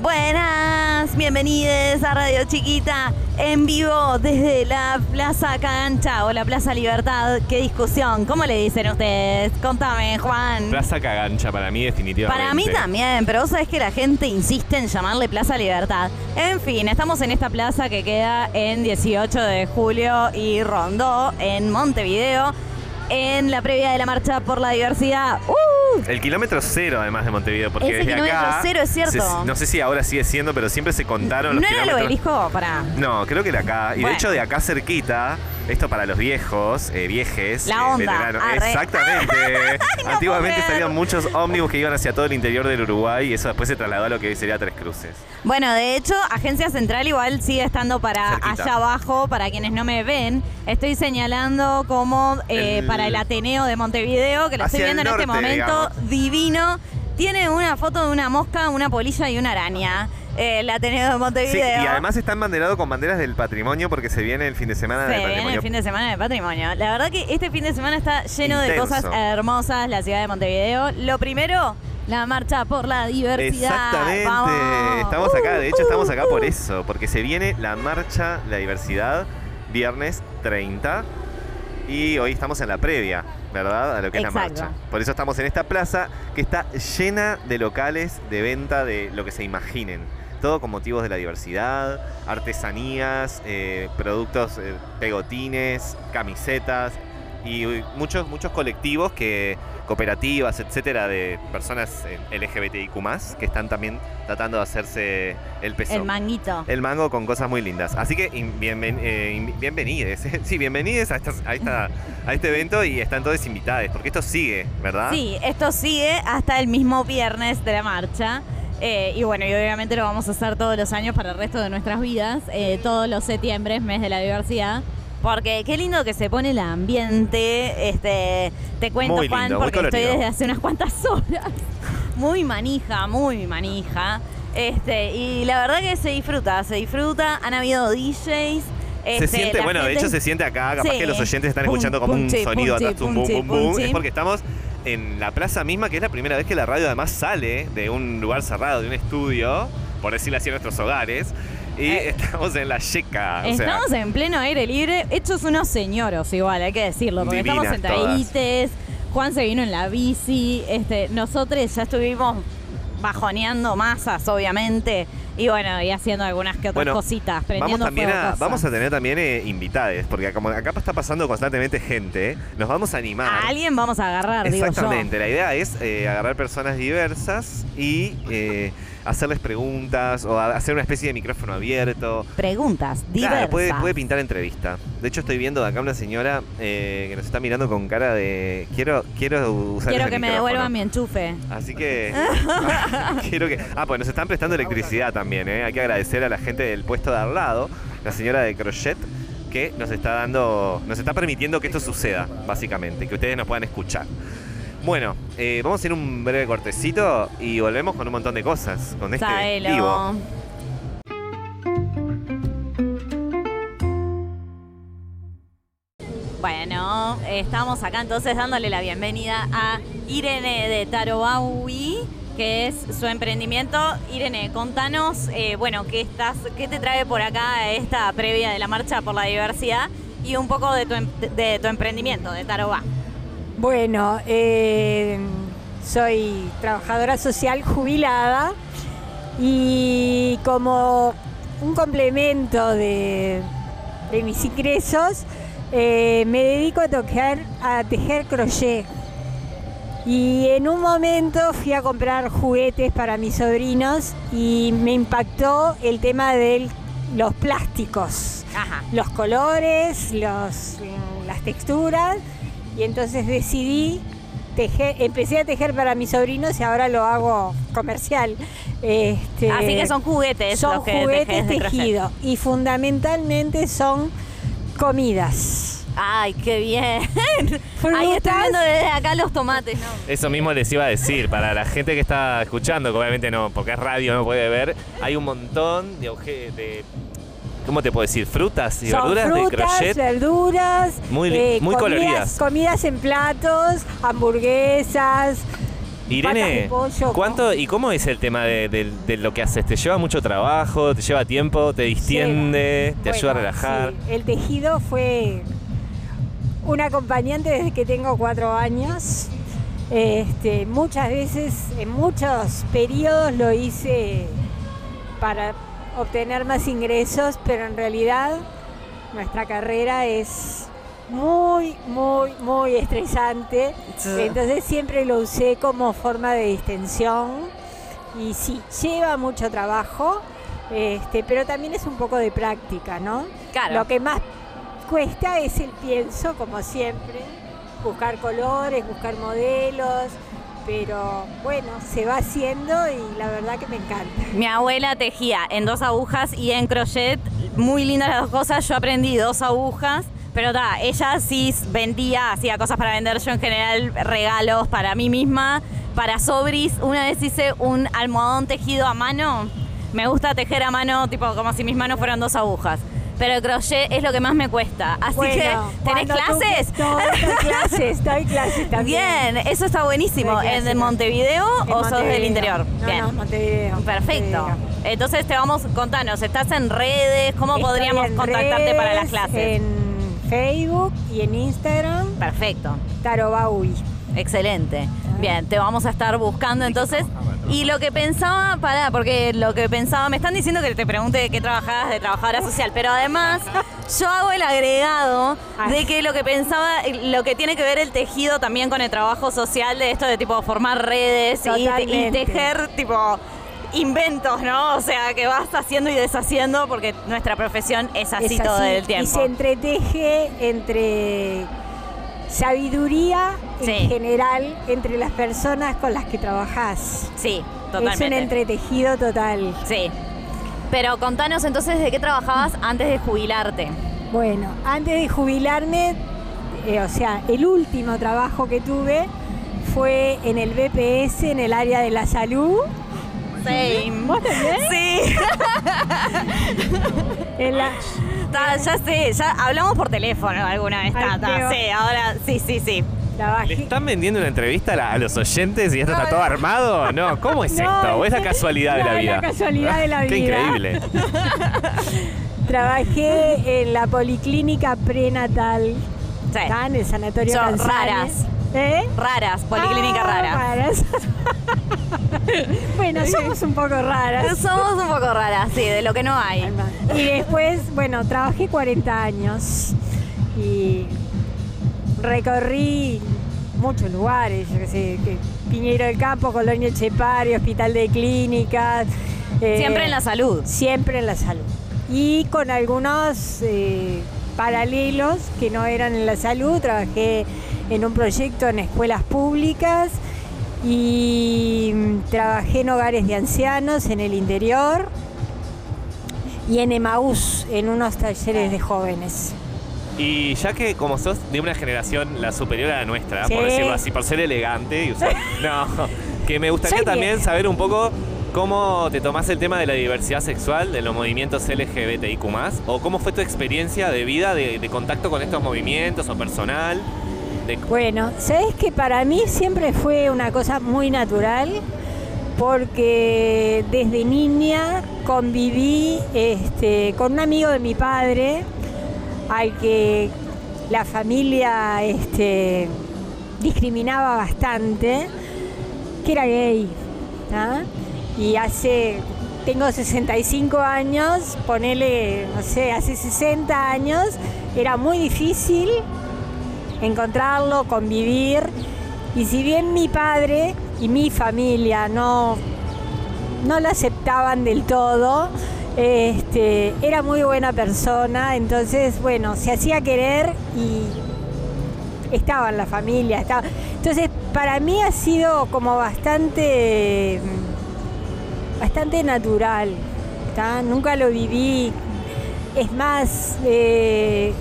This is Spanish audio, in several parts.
Buenas, bienvenidos a Radio Chiquita en vivo desde la Plaza Cagancha o la Plaza Libertad. Qué discusión, ¿cómo le dicen ustedes? Contame, Juan. Plaza Cagancha para mí definitivamente. Para mí también, pero vos sabés que la gente insiste en llamarle Plaza Libertad. En fin, estamos en esta plaza que queda en 18 de julio y Rondó, en Montevideo, en la previa de la marcha por la diversidad. ¡Uh! El kilómetro cero, además de Montevideo, porque Ese desde kilómetro acá. cero es cierto. se- no sé si ahora sigue siendo, pero siempre se contaron ¿No los era el obelisco? Para. No, creo que era acá. Y Bueno. de hecho, de acá cerquita, esto para los viejos, eh, viejes. La eh, onda. veteranos. Arre. Exactamente. no Antiguamente puedo salían creer. muchos ómnibus que iban hacia todo el interior del Uruguay y eso después se trasladó a lo que hoy sería Tres Cruces. Bueno, de hecho, Agencia Central igual sigue estando para Cerquita. allá abajo, para quienes no me ven. Estoy señalando como eh, El- para el Ateneo de Montevideo, que lo estoy Hacia el viendo en este norte, momento, digamos. divino. Tiene una foto de una mosca, una polilla y una araña. Eh, el Ateneo de Sí, Montevideo. y además está embanderado con banderas del patrimonio porque se viene el fin de semana Se del viene patrimonio. el fin de semana de patrimonio. La verdad que este fin de semana está lleno de cosas hermosas, la ciudad de Montevideo. Lo primero, la marcha por la diversidad. Exactamente. Vamos. Estamos acá, de hecho Uh, estamos acá por uh. eso, porque se viene la marcha La Diversidad viernes 30 y hoy estamos en la previa, ¿verdad? A lo que es la marcha. Por eso estamos en esta plaza que está llena de locales de venta de lo que se imaginen. Todo con motivos de la diversidad, artesanías, eh, productos, eh, pegotines, camisetas y muchos, muchos colectivos que cooperativas, etcétera, de personas LGBTIQ que están también tratando de hacerse el peso. El manguito. El mango con cosas muy lindas. Así que bienven- eh, bienvenides. Sí, bienvenides a, estas- a, esta- a este evento y están todos invitados, porque esto sigue, ¿verdad? Sí, esto sigue hasta el mismo viernes de la marcha. Eh, y bueno, y obviamente lo vamos a hacer todos los años para el resto de nuestras vidas, eh, todos los septiembre, mes de la diversidad. Porque qué lindo que se pone el ambiente. Este, te cuento, Muy Juan, lindo, porque estoy desde hace unas cuantas horas. Muy manija, muy manija. Este, y la verdad que se disfruta, se disfruta. Han habido DJs. Se este, siente, bueno, de hecho se siente acá, capaz Sí. que los oyentes están escuchando como un sonido atrás, un boom, boom, boom. Es porque estamos en la plaza misma, que es la primera vez que la radio además sale de un lugar cerrado, de un estudio, por decirlo así, a nuestros hogares. Y Eh, estamos en la yeca. O sea, Estamos en pleno aire libre, hechos unos señoros igual, hay que decirlo, porque estamos sentadites, Juan se vino en la bici, este, nosotros ya estuvimos bajoneando masas, obviamente, y bueno, y haciendo algunas que otras Bueno, cositas, Vamos también a, vamos a tener también eh, invitades, porque como acá está pasando constantemente gente, nos vamos a animar. A alguien vamos a agarrar, digo yo. Exactamente, la idea es eh, agarrar personas diversas y eh, hacerles preguntas o hacer una especie de micrófono abierto. Preguntas diversas. Claro, puede, puede pintar entrevista. De hecho, estoy viendo de acá una señora eh, que nos está mirando con cara de quiero quiero usar Quiero que me micrófono". devuelvan mi enchufe. Así que quiero que ah pues nos están prestando electricidad también, ¿eh? hay que agradecer a la gente del puesto de al lado, la señora de crochet que nos está dando, nos está permitiendo que esto suceda, básicamente, que ustedes nos puedan escuchar. Bueno, eh, vamos a ir un breve cortecito y volvemos con un montón de cosas, con este Sabelo. vivo. Bueno, estamos acá entonces dándole la bienvenida a Irene de Tarobaui, que es su emprendimiento. Irene, contanos, eh, bueno, ¿qué, estás, ¿qué te trae por acá esta previa de la Marcha por la Diversidad y un poco de tu, em- de tu emprendimiento, de Tarobá? Bueno, eh, soy trabajadora social jubilada y como un complemento de, de mis ingresos, eh, me dedico a tocar, a tejer crochet. Y en un momento fui a comprar juguetes para mis sobrinos y me impactó el tema de los plásticos Ajá. los colores, los, las texturas y entonces decidí tejer, empecé a tejer para mis sobrinos y ahora lo hago comercial. Este, Así que son juguetes son los que juguetes tejidos y fundamentalmente son comidas. Ay, qué bien. Ahí estoy Frutas. viendo desde acá los tomates, ¿no? Eso mismo les iba a decir, para la gente que está escuchando, que obviamente no, porque es radio, no puede ver, hay un montón de objetos, de, ¿cómo te puedo decir? Frutas y Son verduras de frutas, crochet. verduras, Muy li- muy comidas, coloridas. comidas en platos, hamburguesas, Irene, de pollo, ¿cuánto y cómo es el tema de, de- de lo que haces? ¿Te lleva mucho trabajo? ¿Te lleva tiempo? ¿te distiende? ¿Te ayuda a relajar? sí, El tejido fue un acompañante desde que tengo cuatro años. Este, muchas veces, en muchos periodos lo hice para obtener más ingresos, pero en realidad nuestra carrera es muy, muy, muy estresante. Entonces siempre lo usé como forma de distensión y sí, lleva mucho trabajo, este, pero también es un poco de práctica, ¿no? Claro. Lo que más cuesta es el pienso, como siempre, buscar colores, buscar modelos, pero bueno, se va haciendo y la verdad que me encanta. Mi abuela tejía en dos agujas y en crochet, muy lindas las dos cosas. Yo aprendí dos agujas, pero ta, ella sí vendía, hacía cosas para vender. Yo en general regalos para mí misma, para sobris. Una vez hice un almohadón tejido a mano. Me gusta tejer a mano, tipo como si mis manos fueran dos agujas. Pero el crochet es lo que más me cuesta. Así Bueno, que, ¿tenés tú- clases? No, doy clases, doy clases también. Bien, eso está buenísimo. ¿Es de. Montevideo En o sos del interior? No, Bien. no, Montevideo. Perfecto. Montevideo. Entonces te vamos, contanos, ¿estás en redes? ¿Cómo Estoy podríamos contactarte para las clases? En Facebook y en Instagram, Perfecto, Taro Baui. excelente. Bien, te vamos a estar buscando entonces. Y lo que pensaba, pará, porque lo que pensaba, me están diciendo que te pregunte de qué trabajabas de trabajadora social, pero además yo hago el agregado de que lo que pensaba, lo que tiene que ver el tejido también con el trabajo social, de esto de tipo formar redes y, tejer tipo inventos, ¿no? O sea, que vas haciendo y deshaciendo porque nuestra profesión es así Es todo así, el tiempo. Y se entreteje entre sabiduría Sí. en general entre las personas con las que trabajás. Sí, Es un totalmente. entretejido total. Sí. Pero contanos entonces de qué trabajabas antes de jubilarte. Bueno, antes de jubilarme, eh, o sea, el último trabajo que tuve fue en el BPS, en el área de la salud. Same. ¿Vos también? Sí. En la- Ta, ya sé, ya hablamos por teléfono alguna vez, qué Sí, ahora sí, sí, sí. ¿Le trabajé. están vendiendo una entrevista a, la- a los oyentes y esto está todo armado? No, ¿cómo es No, esto? ¿O es la es- casualidad de la es vida? la casualidad de la Qué vida. increíble. Trabajé en la policlínica prenatal, Sí. acá en el sanatorio Son raras. ¿Eh? Raras, policlínica Ah, rara. raras. bueno, somos un poco raras. Somos un poco raras, sí, de lo que no hay. Y después, bueno, trabajé 40 años y recorrí muchos lugares, yo qué sé, que Piñero del Campo, Colonia Chepari, Hospital de Clínicas. eh, Siempre en la salud. Siempre en la salud. Y con algunos eh, paralelos que no eran en la salud, trabajé en un proyecto en escuelas públicas y mm, trabajé en hogares de ancianos en el interior y en Emaús, en unos talleres de jóvenes. Y ya que como sos de una generación la superior a la nuestra, Sí. por decirlo así, por ser elegante y usar... No, que me gustaría Soy también saber un poco cómo te tomás el tema de la diversidad sexual, de los movimientos LGBTIQ+, o cómo fue tu experiencia de vida, de, de contacto con estos movimientos o personal. Bueno, sabes que para mí siempre fue una cosa muy natural porque desde niña conviví este, con un amigo de mi padre al que la familia este, discriminaba bastante, que era gay. Y hace, tengo 65 años, ponele, no sé, hace 60 años, era muy difícil encontrarlo, convivir. Y si bien mi padre y mi familia no, no lo aceptaban del todo, este, era muy buena persona, entonces, bueno, se hacía querer y estaba en la familia. Estaba. Entonces, para mí ha sido como bastante, bastante natural. Nunca lo viví. Es más, eh,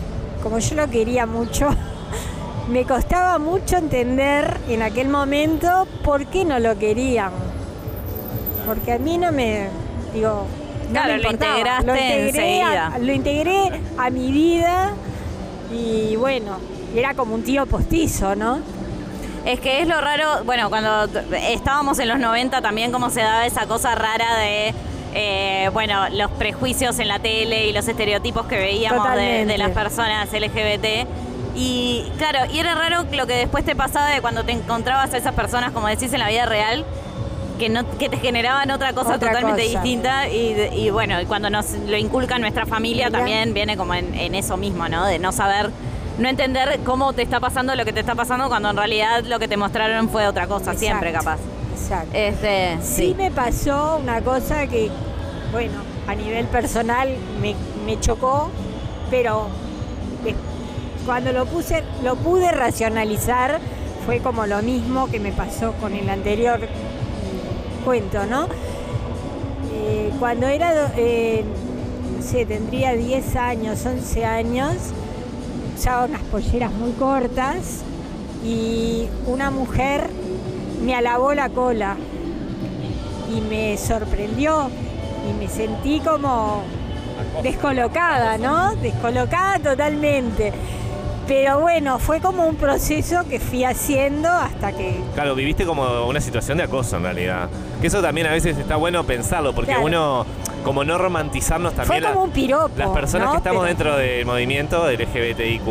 como yo lo quería mucho, me costaba mucho entender en aquel momento por qué no lo querían. Porque a mí no me, digo, no Claro, me lo integraste lo integré, a, enseguida. lo integré a mi vida y bueno, era como un tío postizo, ¿no? Es que es lo raro, bueno, cuando estábamos en los 90 también como se daba esa cosa rara de, eh, bueno, los prejuicios en la tele y los estereotipos que veíamos de las personas LGBT. Y claro, y era raro lo que después te pasaba de cuando te encontrabas a esas personas, como decís, en la vida real, que no que te generaban otra cosa Otra totalmente cosa. distinta y, y bueno, cuando nos lo inculca nuestra familia Mira. también viene como en, en eso mismo, ¿no? De no saber, no entender cómo te está pasando lo que te está pasando cuando en realidad lo que te mostraron fue otra cosa, siempre capaz. Exacto. Este, Sí sí. me pasó una cosa que, bueno, a nivel personal me, me chocó, pero cuando lo puse, lo pude racionalizar, fue como lo mismo que me pasó con el anterior cuento, ¿no? Eh, cuando era, eh, no sé, tendría 10 años, 11 años, usaba unas polleras muy cortas y una mujer me alabó la cola y me sorprendió y me sentí como descolocada, ¿no? Descolocada totalmente. Pero bueno, fue como un proceso que fui haciendo hasta que... Claro, viviste como una situación de acoso en realidad. Que eso también a veces está bueno pensarlo, porque Claro. uno, como no romantizarnos Fue también. la- como un piropo. Las personas ¿no? que estamos Pero- dentro del movimiento LGBTIQ,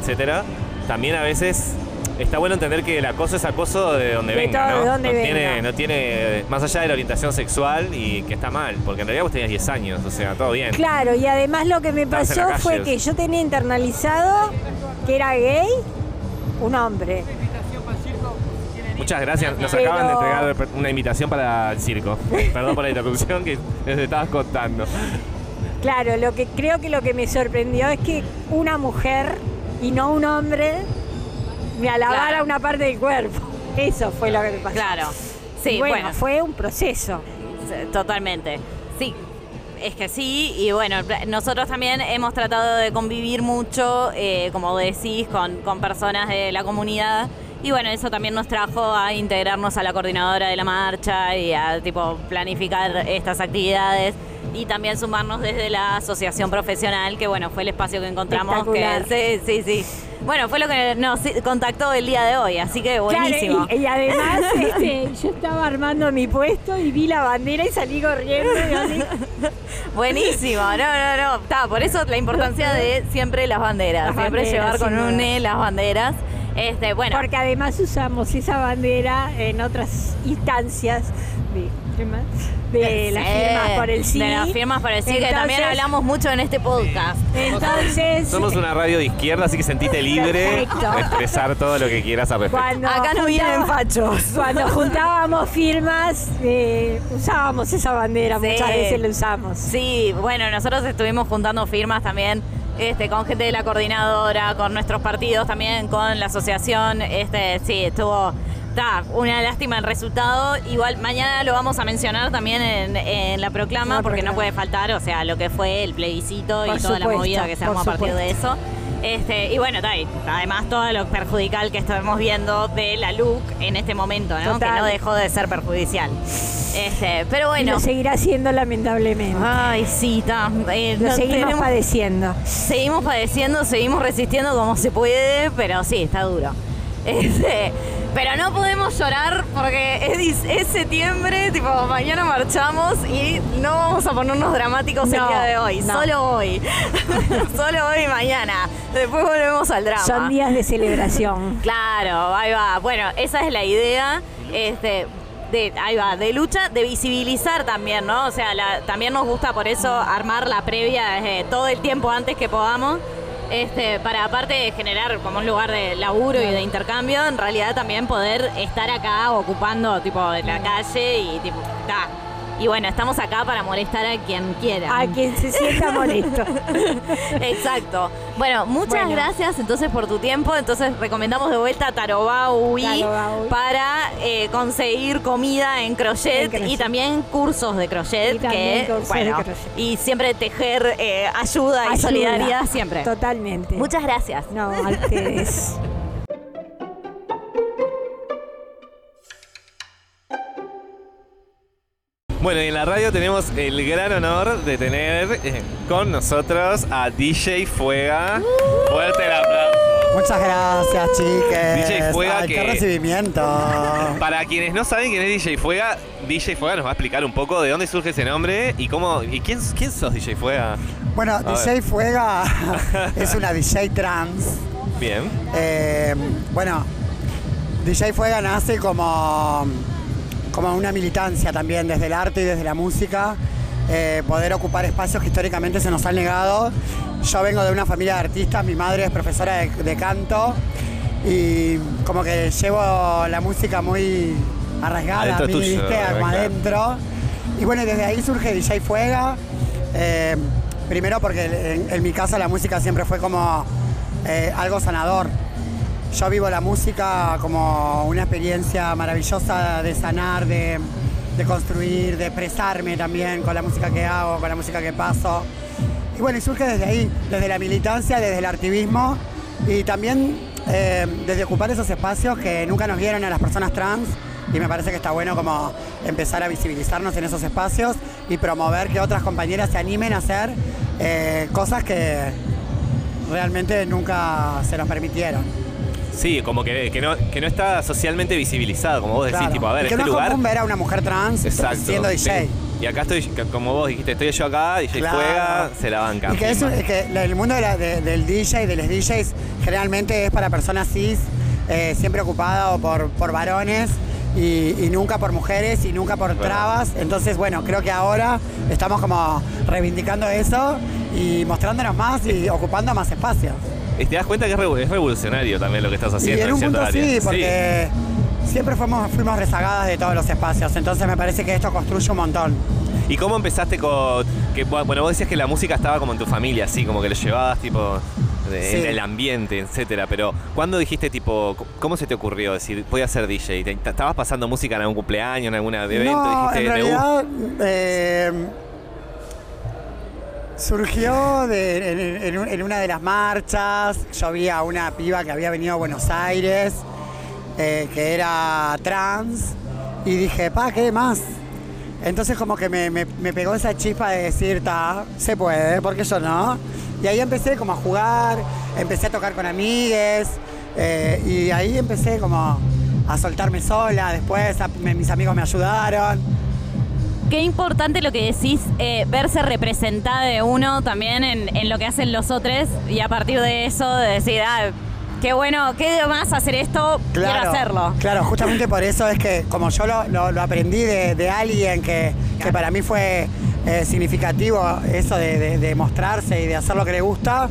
etcétera, también a veces está bueno entender que el acoso es acoso de donde De venga, todo, ¿no? de donde no, venga. Tiene, no tiene, más allá de la orientación sexual y que está mal, porque en realidad vos tenías 10 años, o sea, todo bien. Claro, y además lo que me pasó fue que yo tenía internalizado que era gay un hombre. Muchas gracias, nos Pero- acaban de entregar una invitación para el circo. Perdón por la interrupción que les estabas contando. Claro, lo que creo que lo que me sorprendió es que una mujer y no un hombre me alabara Claro. una parte del cuerpo. Eso fue lo que me pasó. Claro. Sí, bueno, bueno, fue un proceso. Totalmente. Sí, es que sí, y bueno, nosotros también hemos tratado de convivir mucho, eh, como decís, con, con personas de la comunidad. Y bueno, eso también nos trajo a integrarnos a la coordinadora de la marcha y a tipo planificar estas actividades y también sumarnos desde la asociación profesional, que bueno, fue el espacio que encontramos que sí, sí, sí. Bueno, fue lo que nos contactó el día de hoy, así que buenísimo. Claro, y, y además este, yo estaba armando mi puesto y vi la bandera y salí corriendo. y así, Buenísimo, no, no, no. Está, por eso la importancia de siempre las banderas. Las siempre banderas, llevar con duda. une las banderas. Este, bueno, Porque además usamos esa bandera en otras instancias de, ¿qué más? de las sí, firmas por el sí. De las firmas por el sí, que también hablamos mucho en este podcast. Entonces, Somos una radio de izquierda, así que sentite libre Perfecto. de expresar todo lo que quieras al respecto. cuando Acá no vienen juntaba- fachos. Cuando juntábamos firmas, eh, usábamos esa bandera, Sí. muchas veces la usamos. Sí, bueno, nosotros estuvimos juntando firmas también este, con gente de la coordinadora, con nuestros partidos también, con la asociación. Este, sí, estuvo. Está, una lástima el resultado. Igual mañana lo vamos a mencionar también en, en la proclama, La porque no puede faltar, o sea, lo que fue el plebiscito Por y toda la movida que se armó a partir de eso. Este, y bueno, está ahí. además todo lo perjudicial que estamos viendo de la LUC en este momento, ¿no? Total. Que no dejó de ser perjudicial. Este, pero Y bueno. lo seguirá siendo lamentablemente. Ay, sí, está. eh, lo no seguimos tenemos- padeciendo. seguimos padeciendo, seguimos resistiendo como se puede, pero sí, está duro. Este, pero no podemos llorar porque es, septiembre, tipo, mañana marchamos y no vamos a ponernos dramáticos el día de hoy, no. solo hoy. solo hoy y mañana. Después volvemos al drama. Son días de celebración. Claro, ahí va. Bueno, esa es la idea. Este, de, ahí va, de lucha, de visibilizar también, ¿no? O sea, la- también nos gusta por eso armar la previa eh, todo el tiempo antes que podamos. Este, para aparte de generar como un lugar de laburo y de intercambio, en realidad también poder estar acá ocupando tipo la calle y tipo, ta. Y bueno, estamos acá para molestar a quien quiera. A quien se sienta molesto. Exacto. Bueno, muchas Bueno. gracias entonces por tu tiempo. Entonces recomendamos de vuelta Tarobaui para eh, conseguir comida en crochet, En crochet. y también cursos de crochet. Que, bueno, de crochet. Y siempre tejer eh, ayuda, y Ayuda. solidaridad siempre. Totalmente. Muchas gracias. No, a ustedes. Bueno, y en la radio tenemos el gran honor de tener eh, con nosotros a DJ Fuega. Fuerte el aplauso. Muchas gracias, chiques. DJ Fuega Ay, que- qué recibimiento. Para quienes no saben quién es DJ Fuega, DJ Fuega nos va a explicar un poco de dónde surge ese nombre y cómo. ¿Y quién, quién sos DJ Fuega? Bueno. DJ Fuega es una DJ trans. Bien. Eh, bueno, DJ Fuega nace como, como una militancia también desde el arte y desde la música, eh, poder ocupar espacios que históricamente se nos han negado. Yo vengo de una familia de artistas, mi madre es profesora de, de canto y como que llevo la música muy Adentro a mí, tuyo, ¿viste? Como adentro. Y bueno, desde ahí surge DJ Fuega. eh, primero porque en, en mi casa la música siempre fue como eh, algo sanador. Yo vivo la música como una experiencia maravillosa de sanar, de, de construir, de expresarme también con la música que hago, con la música que paso. Y bueno, y surge desde ahí, desde la militancia, desde el activismo y también eh, desde ocupar esos espacios que nunca nos vieron a las personas trans. Y me parece que está bueno como empezar a visibilizarnos en esos espacios y promover que otras compañeras se animen a hacer eh, cosas que realmente nunca se nos permitieron. Sí, como que, que no, que no está socialmente visibilizado, como vos decís, Claro. tipo, a ver, Y que este no lugar. es común ver a una mujer trans Exacto. siendo DJ. Y acá estoy, como vos dijiste, estoy yo acá, DJ Claro. Fuega, se la banca. Y que, es que el mundo de la- de- del DJ, de los DJs, generalmente es para personas cis, eh, siempre ocupado por, por varones y, y nunca por mujeres y nunca por trabas. Entonces, bueno, creo que ahora estamos como reivindicando eso y mostrándonos más y ocupando más espacios. Y te das cuenta que es revo- es revolucionario también lo que estás haciendo. y en un punto área. sí, porque siempre fuimos, fuimos rezagadas de todos los espacios. Entonces me parece que esto construye un montón. ¿Y cómo empezaste con.? Que, bueno, vos decías que la música estaba como en tu familia, así, como que lo llevabas, tipo. Sí. En el ambiente, etcétera. Pero, ¿cuándo dijiste, tipo, cómo se te ocurrió decir, voy a ser DJ? ¿Te- te- ¿Estabas pasando música en algún cumpleaños, en algún evento? No, dijiste, en realidad eh, surgió en, en un- en una de las marchas. Yo vi a una piba que había venido a Buenos Aires, eh, que era trans, y dije, pa, ¿qué más? Entonces como que me, me- pegó esa chispa de decir, ta, se puede, ¿por qué yo no? Y ahí empecé como a jugar, empecé a tocar con amigues, eh, y ahí empecé como a soltarme sola, después mis amigos me ayudaron. Qué importante lo que decís, eh, verse representada de uno también en, en lo que hacen los otros y a partir de eso de decir, ah, qué bueno, qué más hacer esto, quiero hacerlo. Claro, justamente por eso es que como yo lo, lo- lo aprendí de, de alguien que, que para mí fue eh, significativo eso de, de- de mostrarse y de hacer lo que le gusta,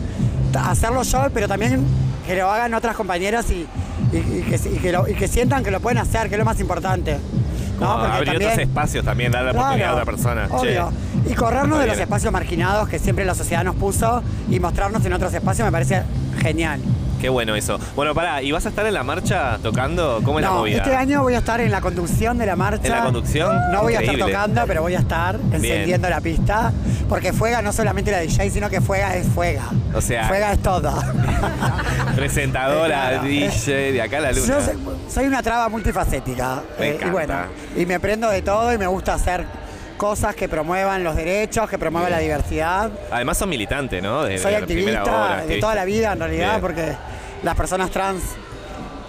ta- hacerlo yo, pero también que lo hagan otras compañeras y, y- y que, y que lo- y que sientan que lo pueden hacer, que es lo más importante. ¿No? Como abrir también- otros espacios también, darle la oportunidad a otra persona. Che, obvio. Y corrernos de los espacios marginados que siempre la sociedad nos puso y mostrarnos en otros espacios me parece genial. Qué bueno eso. Bueno, pará, ¿y vas a estar en la marcha tocando? ¿Cómo es la No, movida? este año voy a estar en la conducción de la marcha. ¿En la conducción? No voy a estar tocando, pero voy a estar encendiendo la pista. Porque Fuega no solamente la DJ, sino que Fuega es Fuega. O sea- Fuega es todo. Presentadora, Claro. DJ, de acá a la luna. Yo soy, soy una traba multifacética. Me eh, y bueno, y me prendo de todo y me gusta hacer cosas que promuevan los derechos, que promuevan la diversidad. Además son militantes, ¿no? De- Soy de activista hora, de activista. toda la vida en realidad, Bien. porque las personas trans,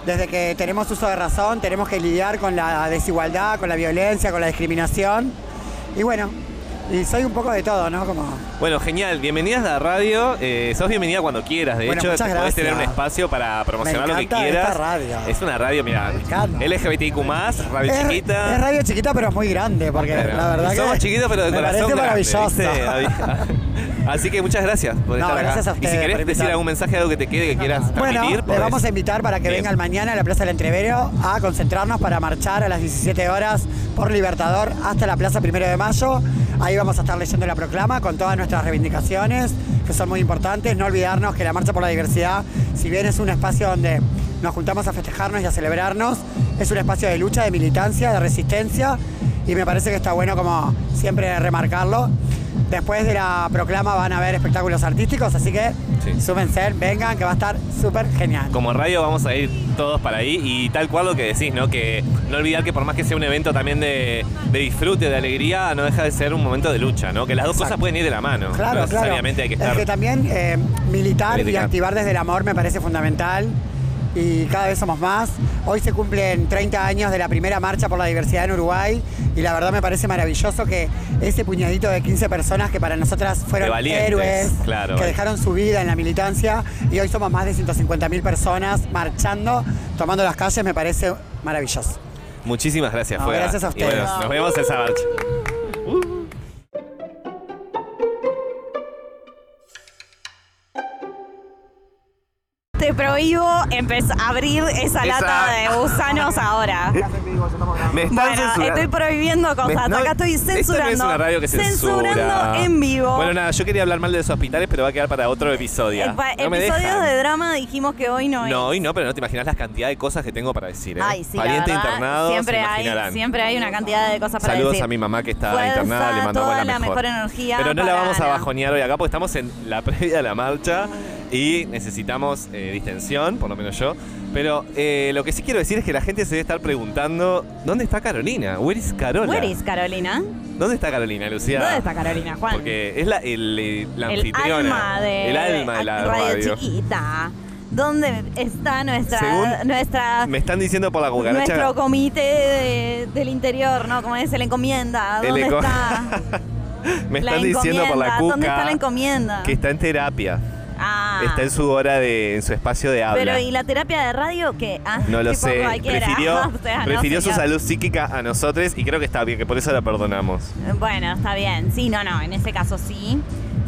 desde que tenemos uso de razón, tenemos que lidiar con la desigualdad, con la violencia, con la discriminación. Y bueno, y soy un poco de todo, ¿no? Como, Bueno, genial. Bienvenidas a la radio. Eh, sos bienvenida cuando quieras. De Bueno, hecho, podés gracias. tener un espacio para promocionar Me lo que quieras. esta radio. Es una radio, mira. LGBTIQ+, radio es, chiquita. es radio chiquita, pero es muy grande, porque Claro. la verdad que. Somos chiquitos, pero de me corazón grande, maravilloso. Así que muchas gracias por No, estar gracias acá. a y si ustedes querés decir algún mensaje, algo que te quede, que quieras Bueno, transmitir, les vamos a invitar para que Bien. vengan mañana a la Plaza del Entrevero a concentrarnos para marchar a las 17 horas por Libertador hasta la Plaza Primero de Mayo. Ahí vamos a estar leyendo la proclama con todas nuestras reivindicaciones, que son muy importantes. No olvidarnos que la Marcha por la Diversidad, si bien es un espacio donde nos juntamos a festejarnos y a celebrarnos, es un espacio de lucha, de militancia, de resistencia, y me parece que está bueno como siempre remarcarlo. Después de la proclama van a haber espectáculos artísticos, así que Sí. súmense, vengan, que va a estar súper genial. Como radio vamos a ir todos para ahí y tal cual lo que decís, ¿no? Que no olvidar que por más que sea un evento también de, de disfrute, de alegría, no deja de ser un momento de lucha, ¿no? Que las dos Exacto. cosas pueden ir de la mano. Claro, no claro. hay que estar... Es que también eh, militar y activar desde el amor me parece fundamental. Y cada vez somos más. Hoy se cumplen 30 años de la primera marcha por la diversidad en Uruguay. Y la verdad me parece maravilloso que ese puñadito de 15 personas que para nosotras fueron héroes, claro. que dejaron su vida en la militancia. Y hoy somos más de 150.000 personas marchando, tomando las calles, me parece maravilloso. Muchísimas gracias, No, gracias a Y bueno, ustedes. nos vemos en esa marcha. Te prohíbo empezar a abrir esa, Esa- lata de gusanos ahora. Me están Bueno, censurando. estoy prohibiendo cosas. No, Acá estoy esto no censurando. es una radio que censura. Censurando en vivo. Bueno, nada, yo quería hablar mal de los hospitales, pero va a quedar para otro episodio. Eh, pa- no episodios de drama dijimos que hoy no es. No, hoy no, pero no te imaginas la cantidad de cosas que tengo para decir. ¿eh? Ay, sí, la verdad, internado, siempre se hay, siempre hay una cantidad de cosas para Saludos decir. a mi mamá que está Fuerza, internada, le mandamos toda la la mejor. mejor energía Pero no la vamos a bajonear hoy acá porque estamos en la previa de la marcha y necesitamos eh, distensión, por lo menos yo. Pero eh, lo que sí quiero decir es que la gente se debe estar preguntando, ¿dónde está Carolina? Where is Carola? Where is Carolina? ¿Dónde está Carolina, Lucía? ¿Dónde está Carolina, Juan? Porque es la, el, la el anfitriona. alma de, el alma de la radio, radio. chiquita. ¿Dónde está nuestra Según nuestra Me están diciendo por la cucaracha. nuestro comité de- del interior, ¿no? Como es el encomienda. el ¿Dónde eco- está? Me están diciendo por la cuca ¿Dónde está la encomienda? que está en terapia. Ah. Está en su hora de, en su espacio de habla. Pero ¿y la terapia de radio qué? Ah, No lo sé. cualquiera. Prefirió, O sea, no, prefirió su salud psíquica a nosotros y creo que está bien, que por eso la perdonamos. Bueno, está bien. Sí, no, no, en ese caso sí.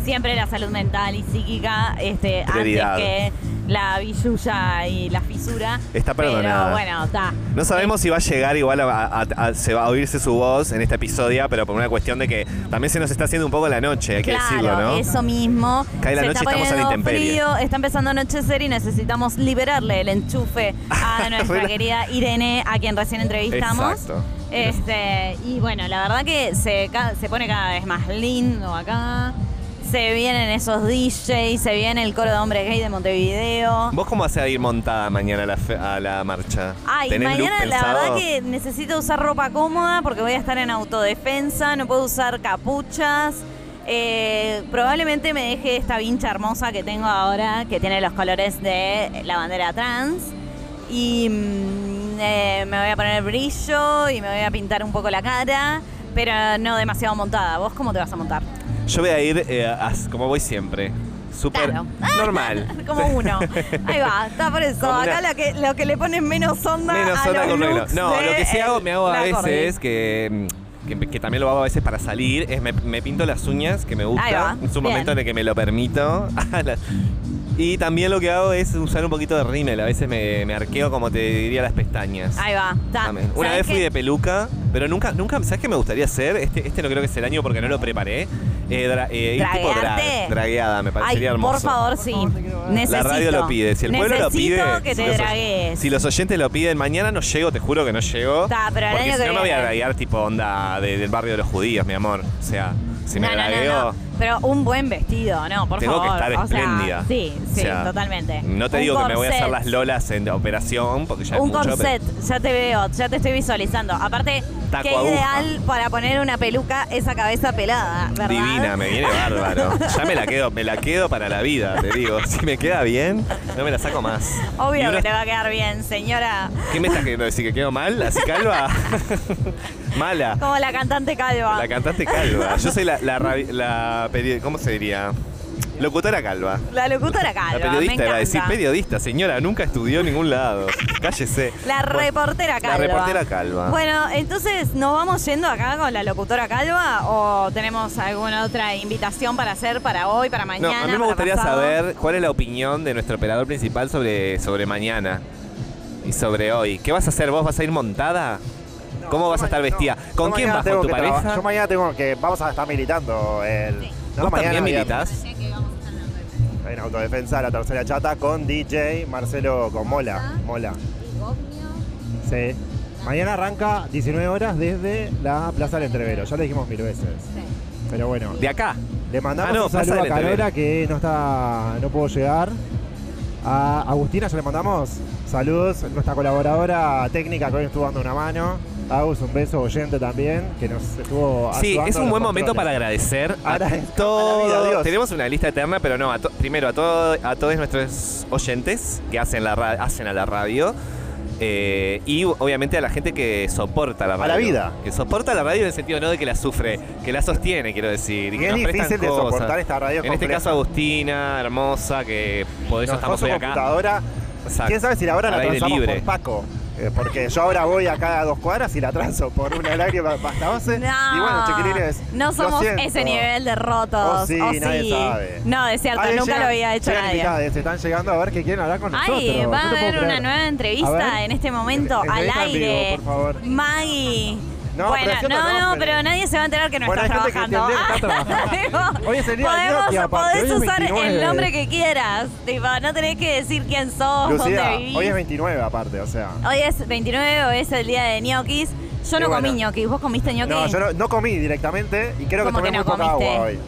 Siempre la salud mental y psíquica este, antes Prioridad. que la billulla y la fisura. Está perdonada. Pero bueno, está. No sabemos si va a llegar igual a, a- a- se va a oírse su voz en este episodio, pero por una cuestión de que también se nos está haciendo un poco la noche, hay que Claro, decirlo, ¿no? eso mismo. Cae la Se noche está y estamos a la intemperie. frío, está empezando a anochecer y necesitamos liberarle el enchufe a nuestra querida Irene, a quien recién entrevistamos. Exacto. Este, y bueno, la verdad que se, se pone cada vez más lindo acá. Se vienen esos DJs, se viene el coro de hombres gay de Montevideo. ¿Vos cómo vas a ir montada mañana a la, fe- a la marcha? Ay, ¿Tenés look mañana la verdad que necesito usar ropa cómoda porque voy a estar en autodefensa, no puedo usar capuchas. Eh, probablemente me deje esta vincha hermosa que tengo ahora, que tiene los colores de la bandera trans. Y mm, eh, me voy a poner brillo y me voy a pintar un poco la cara, pero no demasiado montada. ¿Vos cómo te vas a montar? Yo voy a ir eh, como voy siempre. Súper Claro. normal. Como uno. Ahí va, está por eso. Como Acá una- lo que, lo que le ponen menos onda Menos a onda los con looks No, de lo que sí hago, me hago a la veces, que, que, que también lo hago a veces para salir, es me, me pinto las uñas, que me Ahí gusta. va, Es un bien. momento en el que me lo permito. y también lo que hago es usar un poquito de rímel. A veces me, me arqueo, como te diría, las pestañas. Ahí va, está. Una ¿Sabes vez fui qué? de peluca, pero nunca, nunca, ¿sabes qué me gustaría hacer? Este, este no creo que es el año porque no lo preparé. Eh, dra- eh, tipo drag, dragueada, me Ay, parecería hermoso. por favor, sí. Necesito. La radio lo pide. Si el pueblo lo pide. Que si te los, dragues. si los oyentes lo piden, mañana no llego, te juro que no llego. Está, pero porque si que no me voy a draguear tipo onda de- del barrio de los judíos, mi amor. O sea, si me no, no, no, dragueo. no. Pero un buen vestido, no, por Tengo que favor. estar O sea, espléndida. sí, sí, O sea, totalmente. No te Un digo que me voy a hacer corset. las lolas en operación, porque ya Un es mucho. corset, ya te veo, ya te estoy visualizando. Aparte, Taco qué aguja. ideal para poner una peluca esa cabeza pelada, ¿verdad? Divina, me viene bárbaro. Ya me la quedo, me la quedo para la vida, te digo. Si me queda bien, no me la saco más. Obvio uno- que te va a quedar bien, señora. ¿Qué me estás queriendo decir? ¿Que quedo mal? ¿Así calva? Mala. Como la cantante calva. La cantante calva. Yo soy la, la, la peri- ¿cómo se diría? Locutora calva. La locutora calva. La periodista me era decir periodista, señora, nunca estudió en ningún lado. Cállese. La Bueno, reportera calva. La reportera calva. Bueno, entonces, ¿nos vamos yendo acá con la locutora calva o tenemos alguna otra invitación para hacer para hoy, para no, mañana? a mí me gustaría pasado? saber cuál es la opinión de nuestro operador principal sobre, sobre mañana y sobre hoy. ¿Qué vas a hacer? ¿Vos vas a ir montada? ¿Cómo vas a estar vestida? ¿Con Yo quién vas? ¿Con tu pareja? Yo mañana tengo que. Vamos a estar militando. El, Sí. no, ¿Vos mañana, también militas? En autodefensa, la tercera chata con DJ Marcelo con Mola. Mola. Sí. Mañana arranca 19 horas desde la Plaza del Entrevero. Ya lo dijimos mil veces. Pero bueno, ¿De acá? le mandamos Ah, no, un saludo a. Carola que no está, no pudo llegar. A Agustina ya le mandamos saludos, nuestra colaboradora técnica que hoy estuvo dando una mano. Agus, un beso oyente también, que nos estuvo Sí, es un buen momento para agradecer a Ahora todos. a la Dios. Tenemos una lista eterna, pero no, a to- primero a, todo, a todos nuestros oyentes que hacen, la hacen a la radio. eh, y obviamente a la gente que soporta la radio. la vida. Que soporta la radio en el sentido no de que la sufre, que la sostiene, quiero decir. y que es difícil de cosas. soportar esta radio En este caso Agustina, hermosa, que por eso Nos estamos hoy acá. Exacto. ¿Quién sabe si la hora la aire transamos libre. por Paco? Eh, porque yo ahora voy a dos cuadras y la transo por una lágrima hasta 11. No, y bueno, chiquilines. no somos ese nivel de rotos. Oh, sí, ¿o nadie sí? sabe. No, es cierto, Ay, nunca llegan- lo había hecho nadie. invitadas, Se están llegando a ver que quieren hablar con nosotros. Ay, No va a haber una nueva entrevista en este momento, al en aire. por favor. Maggie. No, bueno, no, no, no, pero- nadie se va a enterar que no Bueno, estás trabajando. que está trabajando. Hoy es el día Podemos, aparte, podés hoy usar el 29. nombre que quieras. Tipo, no tenés que decir quién sos, Lucía, dónde vivís. hoy es 29 aparte, o sea. Hoy es 29, hoy es el día de ñoquis. Yo no bueno. comí ñoquis. ¿Vos comiste ñoquis? No, yo no, no comí directamente y creo que ¿Cómo tomé que muy no poca comiste? agua hoy.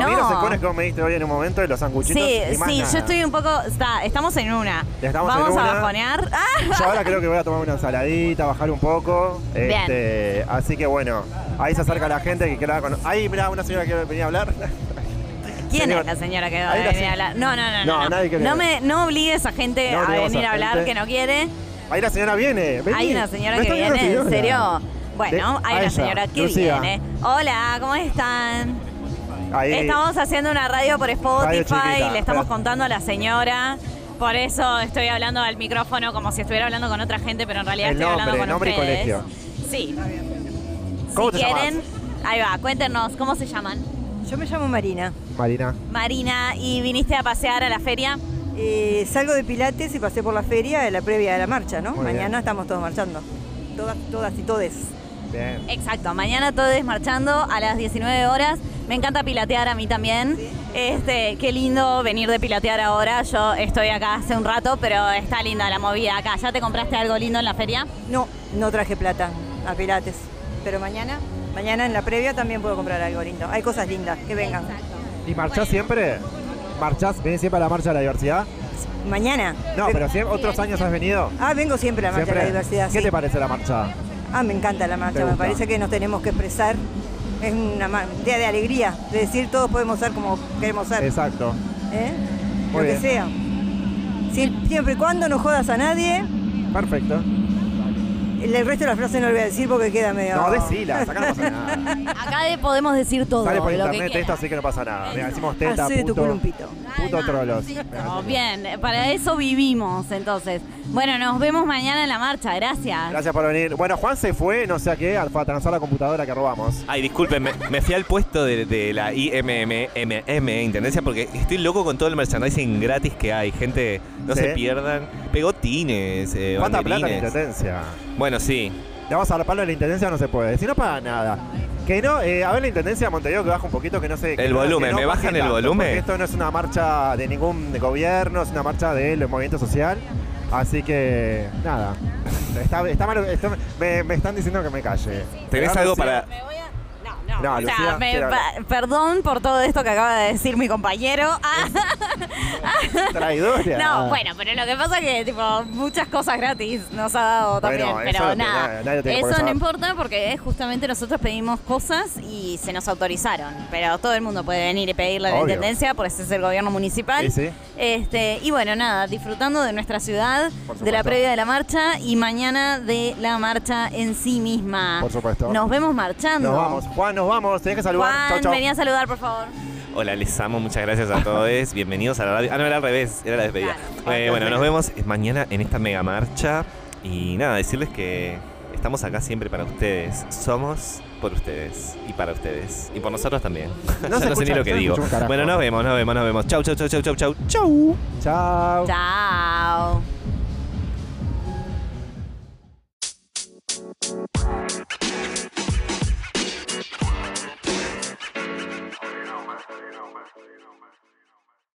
Comí No. que vos me diste hoy en un momento de los sanguchitos Sí, y más sí, nada. yo estoy un poco. Está, estamos en una. Estamos en Vamos a bajonear. Yo ahora creo que voy a tomar una ensaladita, bajar un poco. Bien. Este, así que bueno, ahí se acerca la gente que quiera con. Ahí, mirá, una señora que venía a hablar. ¿Quién Señor. es la señora que va a venir a hablar? No, no, no. No, No, nadie no, me, no obligues a gente No a venir a a hablar gente. que no quiere. Ahí la señora viene. vení. Hay una señora ¿No que viene, ¿en serio? Bueno, De- hay una ella, señora que Lucía. viene. Hola, ¿cómo están? Ahí. Estamos haciendo una radio por Spotify, chiquita, le estamos contando a la señora. Por eso estoy hablando al micrófono como si estuviera hablando con otra gente, pero en realidad El estoy nombre, hablando con nombre y ustedes. colegio. Sí. ¿Cómo si te llamas? quieren, ahí va, cuéntenos, ¿cómo se llaman? Yo me llamo Marina. Marina. Marina, ¿y viniste a pasear a la feria? Eh, salgo de Pilates y pasé por la feria en la previa de la marcha, ¿no? Muy Mañana bien. estamos todos marchando. Todas, todas y todes. Bien. Exacto, mañana todos marchando a las 19 horas. Me encanta pilatear a mí también. Este, qué lindo venir de pilatear ahora. Yo estoy acá hace un rato, pero está linda la movida acá. ¿Ya te compraste algo lindo en la feria? No, no traje plata a Pilates. Pero mañana, mañana en la previa también puedo comprar algo lindo. Hay cosas lindas, que vengan. ¿Y marchás siempre? ¿Marchás? ¿Venís siempre a la marcha de la diversidad? Mañana. No, Ve- pero siempre, otros años has venido. Ah, vengo siempre a la marcha de la diversidad. ¿Qué sí. te parece la marcha? Ah, me encanta la ¿Te marcha, me parece que nos tenemos que expresar. Es una un día de alegría, de decir todos podemos ser como queremos ser. Exacto. ¿eh? Lo bien. que sea. Sie- siempre y cuando no jodas a nadie, Perfecto. El, resto de la frase no lo voy a decir porque queda medio. No, decila, acá no pasa nada. Acá de- podemos decir todo. Sale por lo internet esto, así que no pasa nada. Mira, decimos teta, tu puto, culo un pito. puto trolos. No, bien, para eso vivimos entonces. Bueno, nos vemos mañana en la marcha, gracias. Gracias por venir. Bueno, Juan se fue, no sé a qué, a a transar la computadora que robamos. Ay, disculpen, me, me fui al puesto de, de la IMMMM, Intendencia, porque estoy loco con todo el merchandising gratis que hay. Gente, no ¿Sí? se pierdan. Pegotines, eh, ¿Cuánta plata la intendencia? Bueno, sí. Le vamos a dar palo a la intendencia, no se puede. Si no paga nada. Que no, eh, a ver la intendencia de Montevideo que baja un poquito, que no sé. que El volumen, no ¿me bajan el tanto, volumen? Porque esto no es una marcha de ningún gobierno, es una marcha del movimiento social. Así que, nada. Está, está malo, está- me, me están diciendo que me calle. ¿Tenés ¿Verdad, algo para...? Me voy a- No, no. No, sea, me- pa- perdón por todo esto que acaba de decir mi compañero. Ah, Traidora. no, bueno, pero lo que pasa es que tipo muchas cosas gratis nos ha dado también, Bueno, eso pero que nada. nadie- nadie tiene por eso qué no saber. importa porque justamente nosotros pedimos cosas y se nos autorizaron, pero todo el mundo puede venir y pedirle a la Obvio. intendencia, porque ese es el gobierno municipal. Sí, sí. Este, y bueno, nada, disfrutando de nuestra ciudad, Por de la supuesto. previa de la marcha y mañana de la marcha en sí misma. Por supuesto. Nos vemos marchando. Nos vamos. Juan, nos vamos. Tenés que saludar. Juan, chau, chau. vení a saludar, por favor. Hola, les amo, muchas gracias a todos. Bienvenidos a la radio. Ah, no, era al revés, era la despedida. Claro. Eh, bueno, nos vemos mañana en esta mega marcha. Y nada, decirles que estamos acá siempre para ustedes. Somos por ustedes y para ustedes. Y por nosotros también. No Ya se no sé ni lo que digo. Bueno, nos vemos, nos vemos, nos vemos. Chau, chau, chau, chau, chau, chau. Chau. Chao. Chao.